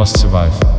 must survive.